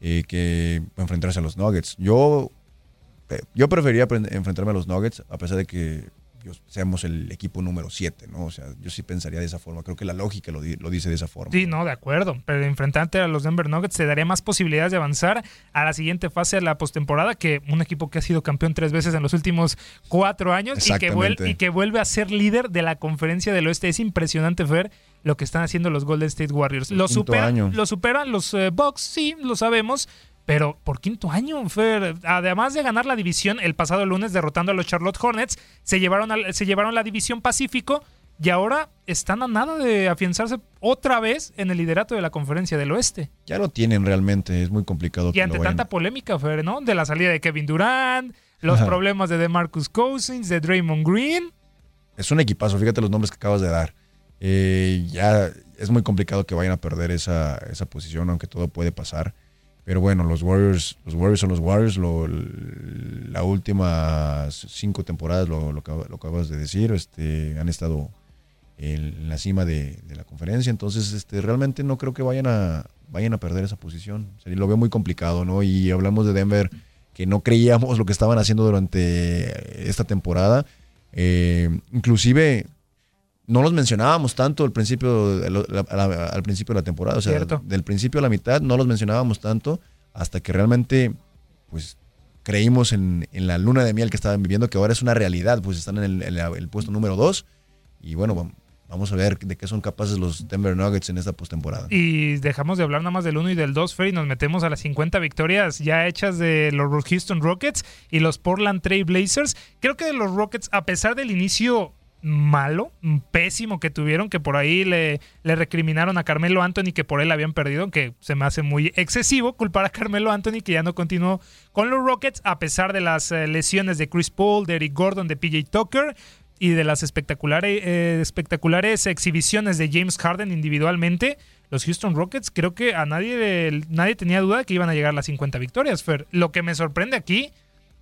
eh, que enfrentarse a los Nuggets. Yo, eh, yo preferiría enfrentarme a los Nuggets, a pesar de que yo- seamos el equipo número 7, ¿no? O sea, yo sí pensaría de esa forma. Creo que la lógica lo, di- lo dice de esa forma. Sí, no, de acuerdo. Pero enfrentarte a los Denver Nuggets te daría más posibilidades de avanzar a la siguiente fase de la postemporada que un equipo que ha sido campeón tres veces en los últimos cuatro años y que, y vuelve a ser líder de la conferencia del oeste. Es impresionante ver lo que están haciendo los Golden State Warriors. Lo año. lo superan los eh, Bucks, sí, lo sabemos. Pero por quinto año, Fer, además de ganar la división el pasado lunes derrotando a los Charlotte Hornets, se llevaron, al- se llevaron la división Pacífico y ahora están a nada de afianzarse otra vez en el liderato de la conferencia del oeste. Ya lo tienen realmente, es muy complicado. Y que ante lo vayan- tanta polémica, Fer, ¿no? De la salida de Kevin Durant, los Ajá. problemas de DeMarcus Cousins, de Draymond Green. Es un equipazo, fíjate los nombres que acabas de dar. Eh, ya es muy complicado que vayan a perder esa, esa posición, aunque todo puede pasar. Pero bueno, los Warriors, los Warriors son los Warriors. Lo, la última cinco temporadas, lo, lo, acabas de decir, este, han estado en la cima de, la conferencia. Entonces, este, realmente no creo que vayan a, vayan a perder esa posición. O lo veo muy complicado, ¿no? Y hablamos de Denver, que no creíamos lo que estaban haciendo durante esta temporada. Eh, inclusive no los mencionábamos tanto al principio, al principio de la temporada. O sea, Cierto. del principio a la mitad no los mencionábamos tanto hasta que realmente, pues, creímos en, en la luna de miel que estaban viviendo, que ahora es una realidad, pues están en el, en la- el puesto número 2. Y bueno, vam- vamos a ver de qué son capaces los Denver Nuggets en esta postemporada. Y dejamos de hablar nada más del 1 y del 2, Fer, y nos metemos a las 50 victorias ya hechas de los Houston Rockets y los Portland Trail Blazers. Creo que los Rockets, a pesar del inicio malo, pésimo que tuvieron, que por ahí le, recriminaron a Carmelo Anthony que por él habían perdido, que se me hace muy excesivo culpar a Carmelo Anthony que ya no continuó con los Rockets, a pesar de las eh, lesiones de Chris Paul, de Eric Gordon, de PJ Tucker y de las espectaculares, eh, espectaculares exhibiciones de James Harden individualmente, los Houston Rockets creo que a nadie, nadie tenía duda de que iban a llegar las 50 victorias, Fer. Lo que me sorprende aquí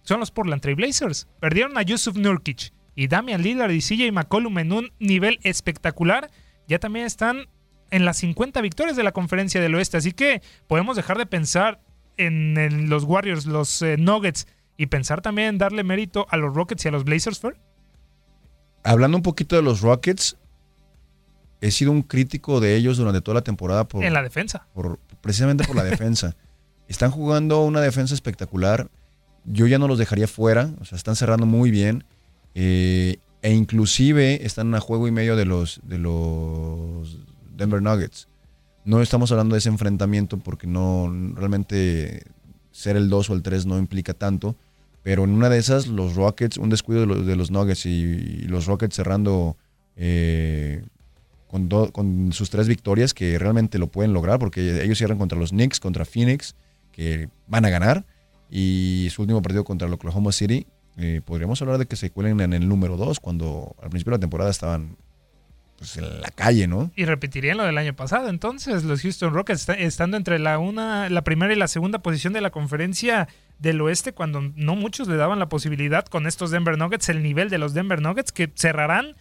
son los Portland Trail Blazers. Perdieron a Yusuf Nurkic y Damian Lillard y CJ McCollum en un nivel espectacular. Ya también están en las 50 victorias de la conferencia del oeste. Así que podemos dejar de pensar en, en los Warriors, los eh, Nuggets y pensar también en darle mérito a los Rockets y a los Blazers, Fer. Hablando un poquito de los Rockets, he sido un crítico de ellos durante toda la temporada por, En la defensa. por- precisamente por la defensa. Están jugando una defensa espectacular. Yo ya no los dejaría fuera. O sea, están cerrando muy bien. Eh, e inclusive están a juego y medio de los, de los Denver Nuggets. No estamos hablando de ese enfrentamiento porque no realmente ser el 2 o el 3 no implica tanto. Pero en una de esas, los Rockets, un descuido de los, de los Nuggets y, los Rockets cerrando eh, con, con sus tres victorias, que realmente lo pueden lograr, porque ellos cierran contra los Knicks, contra Phoenix, que van a ganar, y su último partido contra el Oklahoma City. Eh, podríamos hablar de que se cuelen en el número 2, cuando al principio de la temporada estaban pues, en la calle, ¿no? Y repetirían lo del año pasado. Entonces, los Houston Rockets estando entre la una, la primera y la segunda posición de la conferencia del oeste, cuando no muchos le daban la posibilidad con estos Denver Nuggets, el nivel de los Denver Nuggets, que cerrarán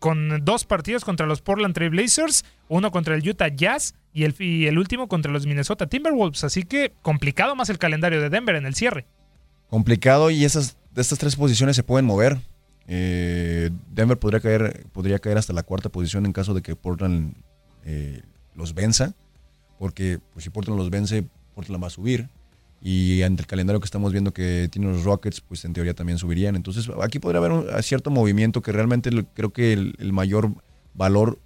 con dos partidos contra los Portland Trail Blazers, uno contra el Utah Jazz y el, y el último contra los Minnesota Timberwolves. Así que complicado más el calendario de Denver en el cierre. Complicado y esas, estas tres posiciones se pueden mover. Eh, Denver podría caer, podría caer hasta la cuarta posición en caso de que Portland eh, los venza, porque pues, si Portland los vence, Portland va a subir. Y ante el calendario que estamos viendo que tienen los Rockets, pues en teoría también subirían. Entonces aquí podría haber un cierto movimiento que realmente creo que el, mayor valor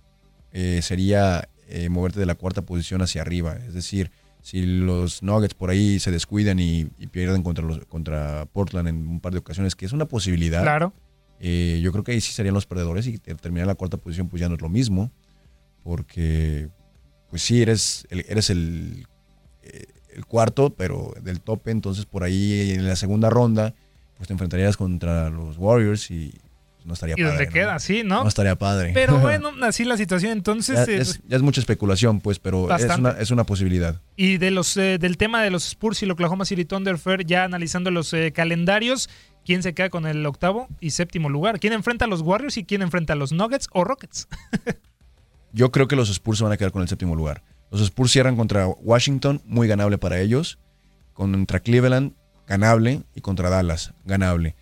eh, sería moverte de la cuarta posición hacia arriba. Es decir, si los Nuggets por ahí se descuidan y, pierden contra, los, contra Portland en un par de ocasiones, que es una posibilidad. Claro. Eh, yo creo que ahí sí serían los perdedores y terminar la cuarta posición pues ya no es lo mismo. Porque, pues sí, eres eres el el cuarto, pero del tope, entonces por ahí en la segunda ronda, pues te enfrentarías contra los Warriors y no estaría padre. ¿Y dónde queda? Sí, ¿no? No estaría padre. Pero bueno, así la situación entonces... Ya, es, mucha especulación, pues, pero es una, es una, posibilidad. Y de los eh, del tema de los Spurs y el Oklahoma City Thunder, Fair, ya analizando los eh, calendarios, ¿quién se queda con el octavo y séptimo lugar? ¿Quién enfrenta a los Warriors y quién enfrenta a los Nuggets o Rockets? Yo creo que los Spurs se van a quedar con el séptimo lugar. Los Spurs cierran contra Washington, muy ganable para ellos. Contra Cleveland, ganable. Y contra Dallas, ganable.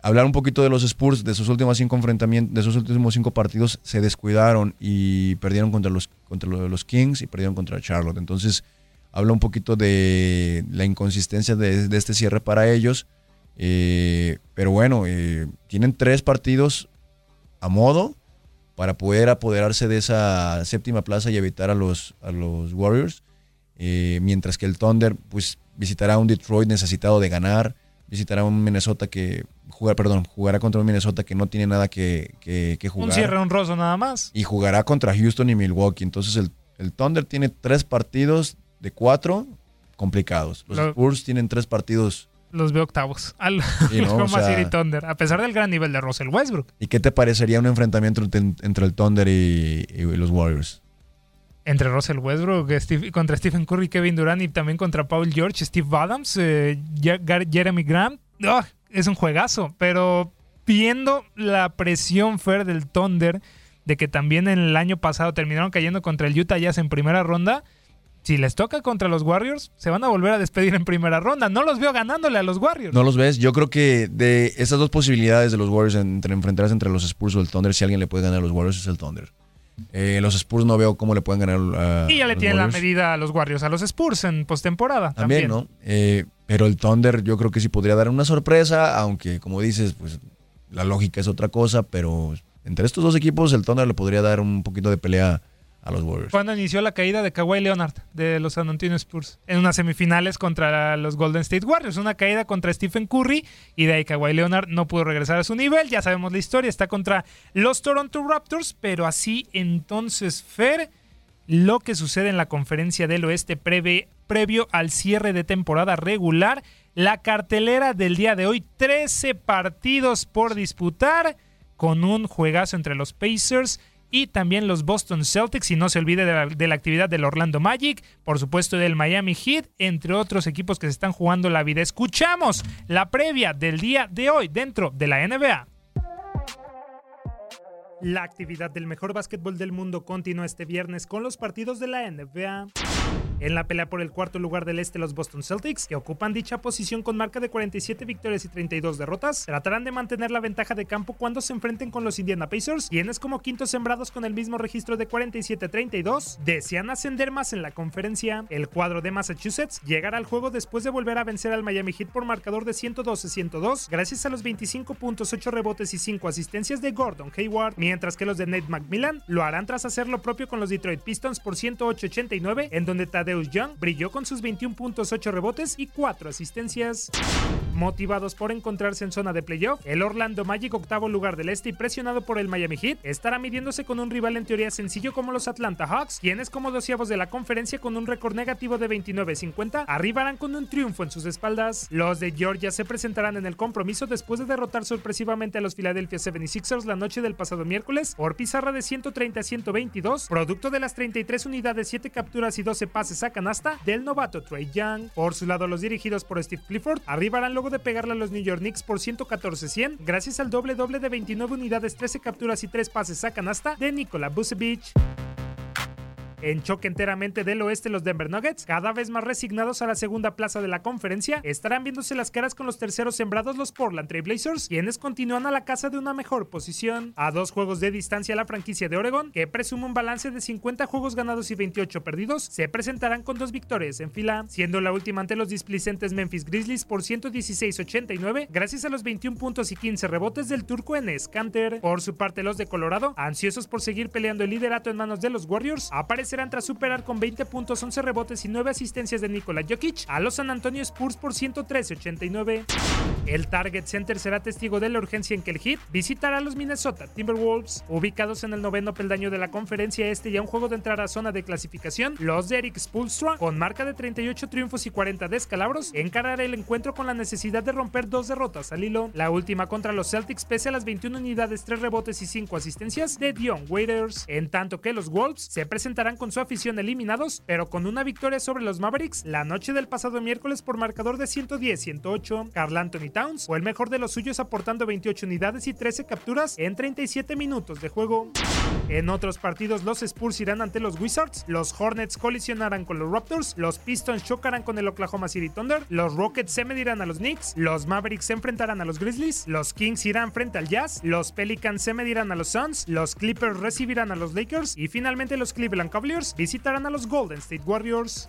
Hablar un poquito de los Spurs, de sus últimos cinco enfrentamientos, de sus últimos cinco partidos, se descuidaron y perdieron contra los, contra los Kings y perdieron contra Charlotte. Entonces, habla un poquito de la inconsistencia de, este cierre para ellos. Eh, pero bueno, eh, tienen tres partidos a modo para poder apoderarse de esa séptima plaza y evitar a los, a los Warriors. Eh, mientras que el Thunder pues visitará un Detroit necesitado de ganar, visitará un Minnesota que jugar, perdón, jugará contra un Minnesota que no tiene nada que, que, jugar. Un cierre honroso nada más. Y jugará contra Houston y Milwaukee. Entonces el, el Thunder tiene tres partidos de cuatro complicados. Los Spurs tienen tres partidos los veo octavos al City Thunder, a pesar del gran nivel de Russell Westbrook. ¿Y qué te parecería un enfrentamiento entre el Thunder y, los Warriors? Entre Russell Westbrook, contra Stephen Curry, Kevin Durant y también contra Paul George, Steve Adams, eh, Jeremy Grant. Ah, es un juegazo, pero viendo la presión fair del Thunder, de que también en el año pasado terminaron cayendo contra el Utah Jazz en primera ronda, si les toca contra los Warriors, se van a volver a despedir en primera ronda. No los veo ganándole a los Warriors. No los ves. Yo creo que de esas dos posibilidades de los Warriors entre enfrentarse entre los Spurs o el Thunder, si alguien le puede ganar a los Warriors es el Thunder. Eh, los Spurs no veo cómo le pueden ganar a. Y ya le tienen la medida a los Warriors, a los Spurs en postemporada. También, ¿no? Eh, pero el Thunder yo creo que sí podría dar una sorpresa, aunque como dices, pues la lógica es otra cosa, pero entre estos dos equipos el Thunder le podría dar un poquito de pelea a los Warriors. Cuando inició la caída de Kawhi Leonard de los San Antonio Spurs en unas semifinales contra los Golden State Warriors, una caída contra Stephen Curry y de ahí Kawhi Leonard no pudo regresar a su nivel, ya sabemos la historia, está contra los Toronto Raptors, pero así entonces Fer, lo que sucede en la conferencia del oeste previo al cierre de temporada regular, la cartelera del día de hoy, 13 partidos por disputar con un juegazo entre los Pacers y también los Boston Celtics, y no se olvide de la, actividad del Orlando Magic, por supuesto del Miami Heat, entre otros equipos que se están jugando la vida. Escuchamos la previa del día de hoy dentro de la NBA. La actividad del mejor básquetbol del mundo continúa este viernes con los partidos de la NBA. En la pelea por el cuarto lugar del este, los Boston Celtics, que ocupan dicha posición con marca de 47 victorias y 32 derrotas, tratarán de mantener la ventaja de campo cuando se enfrenten con los Indiana Pacers, quienes como quintos sembrados con el mismo registro de 47-32, desean ascender más en la conferencia. El cuadro de Massachusetts llegará al juego después de volver a vencer al Miami Heat por marcador de 112-102, gracias a los 25 puntos, 8 rebotes y 5 asistencias de Gordon Hayward, mientras que los de Nate McMillan lo harán tras hacer lo propio con los Detroit Pistons por 108-89, en donde Tadeusz Young brilló con sus 21 puntos, 8 rebotes y 4 asistencias. Motivados por encontrarse en zona de playoff, el Orlando Magic, octavo lugar del este y presionado por el Miami Heat, estará midiéndose con un rival en teoría sencillo como los Atlanta Hawks, quienes como doceavos de la conferencia con un récord negativo de 29-50, arribarán con un triunfo en sus espaldas. Los de Georgia se presentarán en el compromiso después de derrotar sorpresivamente a los Philadelphia 76ers la noche del pasado miércoles por pizarra de 130 122, producto de las 33 unidades, 7 capturas y 12 pases a canasta del novato Trey Young. Por su lado, los dirigidos por Steve Clifford arribarán luego de pegarle a los New York Knicks por 114-100 gracias al doble doble de 29 unidades, 13 capturas y 3 pases a canasta de Nikola Vucevic. En choque enteramente del oeste, los Denver Nuggets, cada vez más resignados a la segunda plaza de la conferencia, estarán viéndose las caras con los terceros sembrados los Portland Trail Blazers, quienes continúan a la casa de una mejor posición. A dos juegos de distancia la franquicia de Oregon, que presume un balance de 50 juegos ganados y 28 perdidos, se presentarán con dos victorias en fila, siendo la última ante los displicentes Memphis Grizzlies por 116-89, gracias a los 21 puntos y 15 rebotes del turco en Scanter. Por su parte, los de Colorado, ansiosos por seguir peleando el liderato en manos de los Warriors, aparecerán tras superar con 20 puntos, 11 rebotes y 9 asistencias de Nikola Jokic a los San Antonio Spurs por 113-89. El Target Center será testigo de la urgencia en que el Heat visitará a los Minnesota Timberwolves, ubicados en el noveno peldaño de la conferencia este y a un juego de entrar a zona de clasificación. Los de Eric Spolstra, con marca de 38 triunfos y 40 descalabros, encarará el encuentro con la necesidad de romper dos derrotas al hilo. La última contra los Celtics pese a las 21 unidades, 3 rebotes y 5 asistencias de Dion Waiters, en tanto que los Wolves se presentarán con su afición eliminados, pero con una victoria sobre los Mavericks la noche del pasado miércoles por marcador de 110-108. Carl Anthony Towns fue el mejor de los suyos aportando 28 unidades y 13 capturas en 37 minutos de juego. En otros partidos los Spurs irán ante los Wizards, los Hornets colisionarán con los Raptors, los Pistons chocarán con el Oklahoma City Thunder, los Rockets se medirán a los Knicks, los Mavericks se enfrentarán a los Grizzlies, los Kings irán frente al Jazz, los Pelicans se medirán a los Suns, los Clippers recibirán a los Lakers y finalmente los Cleveland Cavaliers visitarán a los Golden State Warriors.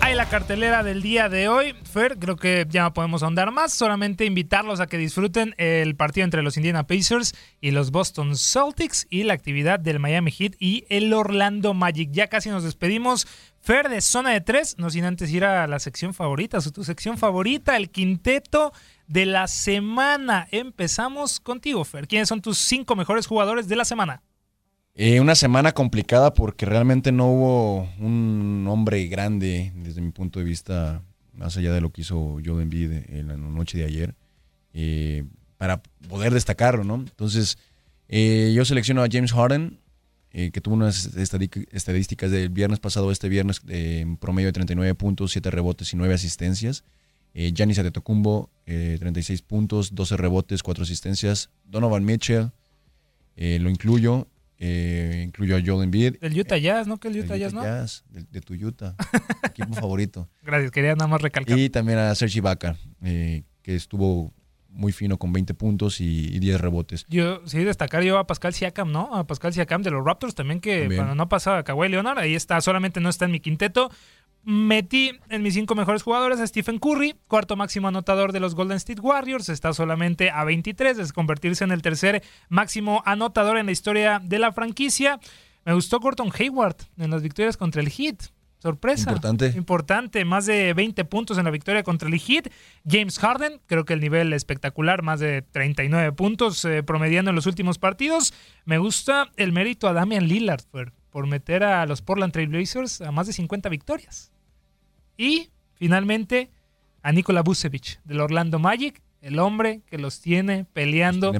Hay la cartelera del día de hoy. Fer, creo que ya no podemos ahondar más. Solamente invitarlos a que disfruten el partido entre los Indiana Pacers y los Boston Celtics y la actividad del Miami Heat y el Orlando Magic. Ya casi nos despedimos. Fer, de zona de tres, no sin antes ir a la sección favorita, tu sección favorita, el quinteto de la semana. Empezamos contigo, Fer. ¿Quiénes son tus cinco mejores jugadores de la semana? Eh, una semana complicada porque realmente no hubo un hombre grande desde mi punto de vista, más allá de lo que hizo Joe Embiid en la noche de ayer, eh, para poder destacarlo, ¿no? Entonces, eh, yo selecciono a James Harden, que tuvo unas estadísticas del viernes pasado, este viernes, en promedio de 39 puntos, 7 rebotes y 9 asistencias. Giannis Antetokounmpo, 36 puntos, 12 rebotes, 4 asistencias. Donovan Mitchell, lo incluyo, eh, incluyó a Joel Embiid. El Utah Jazz, ¿no? Que el Utah, Jazz, ¿no? Jazz, de, tu Utah, equipo favorito. Gracias, quería nada más recalcar. Y también a Sergi Ibaka, eh, que estuvo muy fino con 20 puntos y, 10 rebotes. Yo sí destacar yo a Pascal Siakam, ¿no? A Pascal Siakam de los Raptors también que cuando no pasaba a Kawhi Leonard, ahí está, solamente no está en mi quinteto, Metí en mis cinco mejores jugadores a Stephen Curry, cuarto máximo anotador de los Golden State Warriors, está solamente a 23, es convertirse en el tercer máximo anotador en la historia de la franquicia. Me gustó Gordon Hayward en las victorias contra el Heat. Sorpresa. Importante. Importante. Más de 20 puntos en la victoria contra el Heat. James Harden, creo que el nivel espectacular, más de 39 puntos eh, promediando en los últimos partidos. Me gusta el mérito a Damian Lillard por, por meter a los Portland Trail Blazers a más de 50 victorias. Y finalmente a Nikola Vucevic del Orlando Magic, el hombre que los tiene peleando,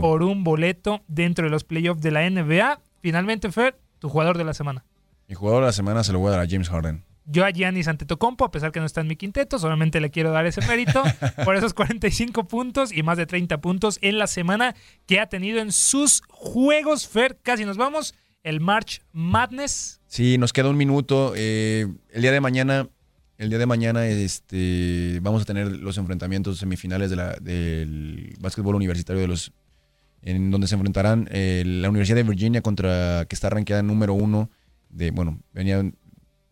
por un boleto dentro de los playoffs de la NBA. Finalmente, Fer, tu jugador de la semana. Mi jugador de la semana se lo voy a dar a James Harden. Yo a Giannis Antetokounmpo, a pesar que no está en mi quinteto, solamente le quiero dar ese mérito por esos 45 puntos y más de 30 puntos en la semana que ha tenido en sus juegos. Fer, casi nos vamos. El March Madness. Sí, nos queda un minuto. Eh, el día de mañana el día de mañana este, vamos a tener los enfrentamientos semifinales de la, del básquetbol universitario de los en donde se enfrentarán eh, la Universidad de Virginia contra que está rankeada número uno de bueno venía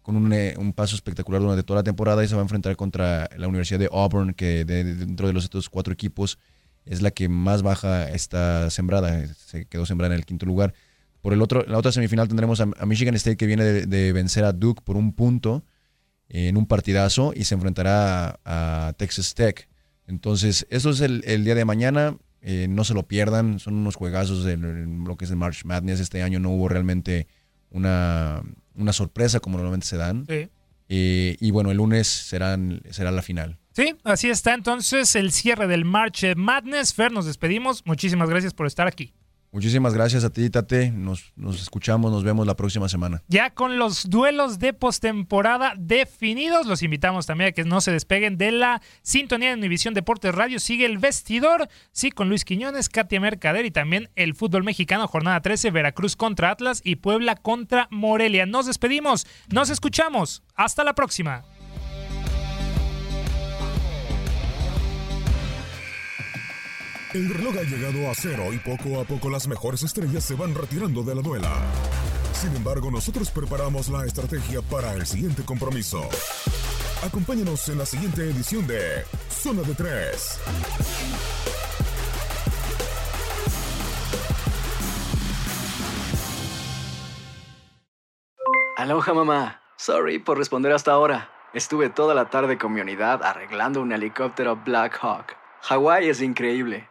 con un, eh, un, paso espectacular durante toda la temporada y se va a enfrentar contra la Universidad de Auburn que dentro de los otros cuatro equipos es la que más baja está sembrada se quedó sembrada en el quinto lugar. Por el otro la otra semifinal tendremos a, Michigan State que viene de vencer a Duke por un punto en un partidazo y se enfrentará a, Texas Tech. Entonces, eso es el, día de mañana. Eh, no se lo pierdan, son unos juegazos de lo que es el March Madness. Este año no hubo realmente una, una sorpresa como normalmente se dan. Eh, y bueno, el lunes serán, será la final. Sí, así está entonces el cierre del March Madness. Fer, nos despedimos. Muchísimas gracias por estar aquí. Muchísimas gracias a ti, Tate. Nos, nos escuchamos, nos vemos la próxima semana. Ya con los duelos de postemporada definidos, los invitamos también a que no se despeguen de la sintonía de Univisión Deportes Radio. Sigue el vestidor, sí, con Luis Quiñones, Katia Mercader y también el fútbol mexicano, jornada 13, Veracruz contra Atlas y Puebla contra Morelia. Nos despedimos, nos escuchamos. Hasta la próxima. El reloj ha llegado a cero y poco a poco las mejores estrellas se van retirando de la duela. Sin embargo, nosotros preparamos la estrategia para el siguiente compromiso. Acompáñanos en la siguiente edición de Zona de Tres. Aloha mamá. Sorry por responder hasta ahora. Estuve toda la tarde con mi unidad arreglando un helicóptero Black Hawk. Hawái es increíble.